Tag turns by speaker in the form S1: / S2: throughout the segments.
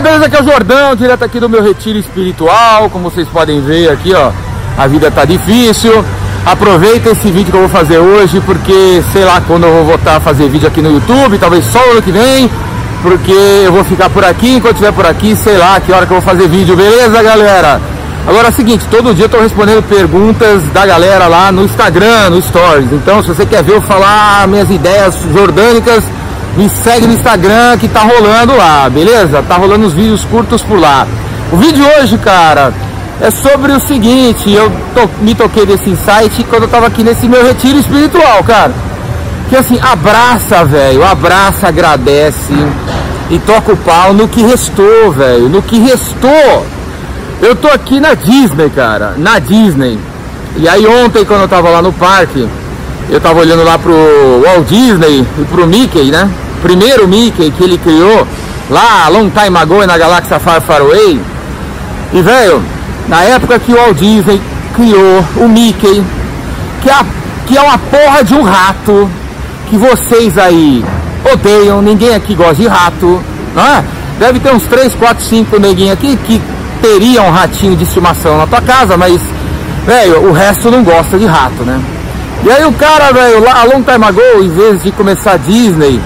S1: beleza? Aqui é o Jordão, direto aqui do meu retiro espiritual. Como vocês podem ver aqui, ó, a vida tá difícil. Aproveita esse vídeo que eu vou fazer hoje, porque sei lá quando eu vou voltar a fazer vídeo aqui no YouTube, talvez só ano que vem, porque eu vou ficar por aqui, enquanto estiver por aqui, sei lá que hora que eu vou fazer vídeo, beleza, galera? Agora é o seguinte, todo dia eu tô respondendo perguntas da galera lá no Instagram, no Stories. Então, se você quer ver eu falar minhas ideias jordânicas, me segue no Instagram que tá rolando lá, beleza? Tá rolando os vídeos curtos por lá. O vídeo hoje, cara, é sobre o seguinte, eu to, me toquei desse insight quando eu tava aqui nesse meu retiro espiritual, cara. Que assim, abraça, velho, abraça, agradece e toca o pau no que restou, velho, no que restou. Eu tô aqui na Disney, cara, na Disney. E aí ontem quando eu tava lá no parque, eu tava olhando lá pro Walt Disney e pro Mickey, né? Primeiro Mickey que ele criou lá long time ago na galáxia Far Far Away. E velho, na época que o Walt Disney criou o Mickey, que é, que é uma porra de um rato, que vocês aí odeiam, ninguém aqui gosta de rato, não é? Deve ter uns 3, 4, 5 neguinhos aqui que teriam um ratinho de estimação na tua casa, mas, velho, o resto não gosta de rato, né? E aí o cara, velho, lá a long time ago, em vez de começar a Disney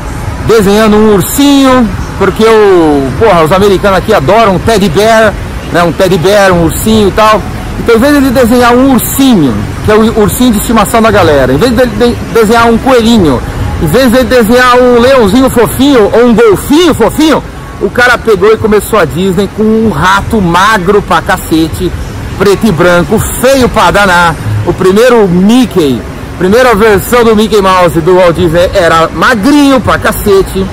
S1: desenhando um ursinho, porque o, porra, os americanos aqui adoram um teddy bear, né, um teddy bear, um ursinho e tal. Então, em vez de desenhar um ursinho, que é o ursinho de estimação da galera, em vez de, de desenhar um coelhinho, em vez de desenhar um leãozinho fofinho ou um golfinho fofinho, o cara pegou e começou a Disney com um rato magro pra cacete, preto e branco, feio pra danar. O primeiro Mickey Primeira versão do Mickey Mouse do Walt Disney era magrinho pra cacete.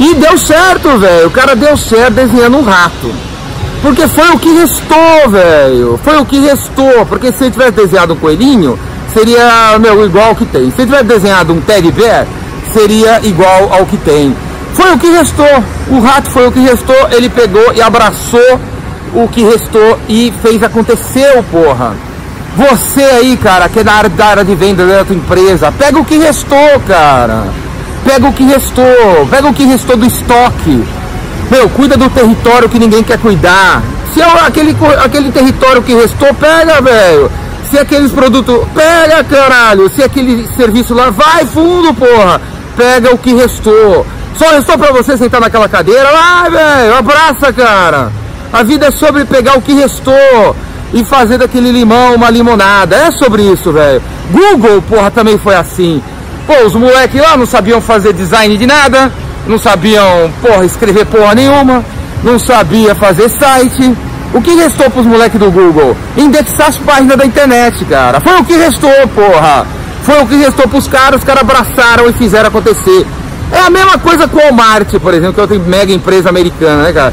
S1: E deu certo, velho. O cara deu certo desenhando um rato. Porque foi o que restou, velho. Foi o que restou. Porque se ele tivesse desenhado um coelhinho, seria, meu, igual ao que tem. Se ele tivesse desenhado um teddy bear, seria igual ao que tem. Foi o que restou. O rato foi o que restou. Ele pegou e abraçou o que restou e fez acontecer, porra. Você aí, cara, que é da área, da área de venda da tua empresa, pega o que restou, cara. Pega o que restou, pega o que restou do estoque. Meu, cuida do território que ninguém quer cuidar. Se é aquele, aquele território que restou, pega, velho. Se é aqueles produtos, pega, caralho. Se é aquele serviço lá, vai fundo, porra. Pega o que restou. Só restou pra você sentar naquela cadeira, vai, velho. Abraça, cara. A vida é sobre pegar o que restou e fazer daquele limão uma limonada. É sobre isso, velho. Google, porra, também foi assim. Pô, os moleques lá não sabiam fazer design de nada, não sabiam, porra, escrever porra nenhuma, não sabia fazer site. O que restou pros moleques do Google? Indexar as páginas da internet, cara. Foi o que restou, porra. Foi o que restou pros caras, os caras abraçaram e fizeram acontecer. É a mesma coisa com o Walmart, por exemplo, que é outra mega empresa americana, né, cara?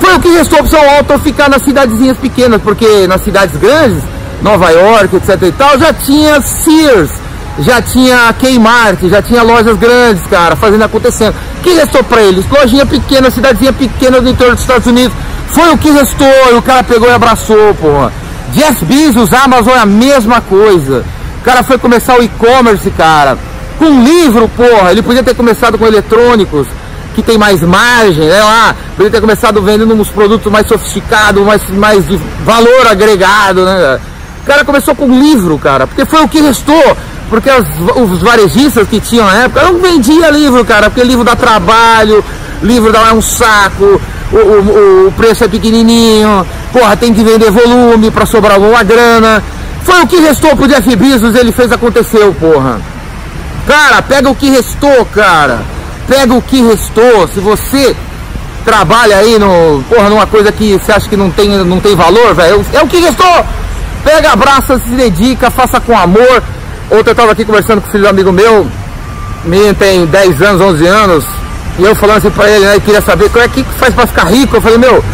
S1: Foi o que restou para São Alto ficar nas cidadezinhas pequenas, porque nas cidades grandes, Nova York, etc e tal, já tinha Sears, já tinha Kmart, já tinha lojas grandes, cara, fazendo acontecendo. O que restou para eles? Lojinha pequena, cidadezinha pequena do interior dos Estados Unidos. Foi o que restou e o cara pegou e abraçou, porra. Jeff Bezos, Amazon é a mesma coisa. O cara foi começar o e-commerce, cara. Com livro, porra. Ele podia ter começado com eletrônicos que tem mais margem, né? Lá, poderia ter começado vendendo uns produtos mais sofisticados, mais, mais de valor agregado, né? O cara começou com livro, cara, porque foi o que restou. Porque as, os varejistas que tinham na época não vendia livro, cara, porque livro dá trabalho, livro dá um saco, o, o, o preço é pequenininho, porra, tem que vender volume para sobrar uma grana. Foi o que restou pro Jeff Bezos, ele fez acontecer, porra. Cara, pega o que restou, cara pega o que restou. Se você trabalha aí no, porra, numa coisa que você acha que não tem, não tem valor, velho, é o que restou. Pega, abraça, se dedica, faça com amor. Ontem eu tava aqui conversando com o filho do amigo meu, menino tem 10 anos, 11 anos, e eu falando assim pra ele, né, queria saber como é que faz pra ficar rico. Eu falei, meu,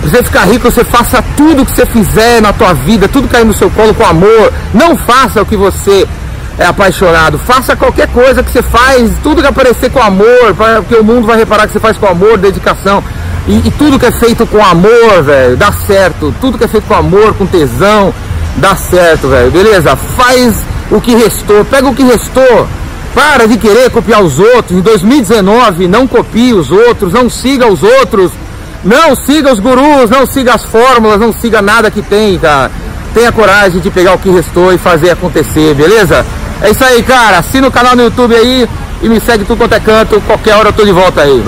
S1: pra você ficar rico, você faça tudo que você fizer na tua vida, tudo cair no seu colo com amor. Não faça o que você é apaixonado. Faça qualquer coisa que você faz, tudo que aparecer com amor, porque o mundo vai reparar que você faz com amor, dedicação. E, e tudo que é feito com amor, velho, dá certo. Tudo que é feito com amor, com tesão, dá certo, velho. Beleza? Faz o que restou, pega o que restou. Para de querer copiar os outros. Em 2019, não copie os outros, não siga os outros. Não siga os gurus, não siga as fórmulas, não siga nada que tem, tá? Tenha coragem de pegar o que restou e fazer acontecer, beleza? É isso aí, cara. Assina o canal no YouTube aí e me segue tudo quanto é canto. Qualquer hora eu tô de volta aí.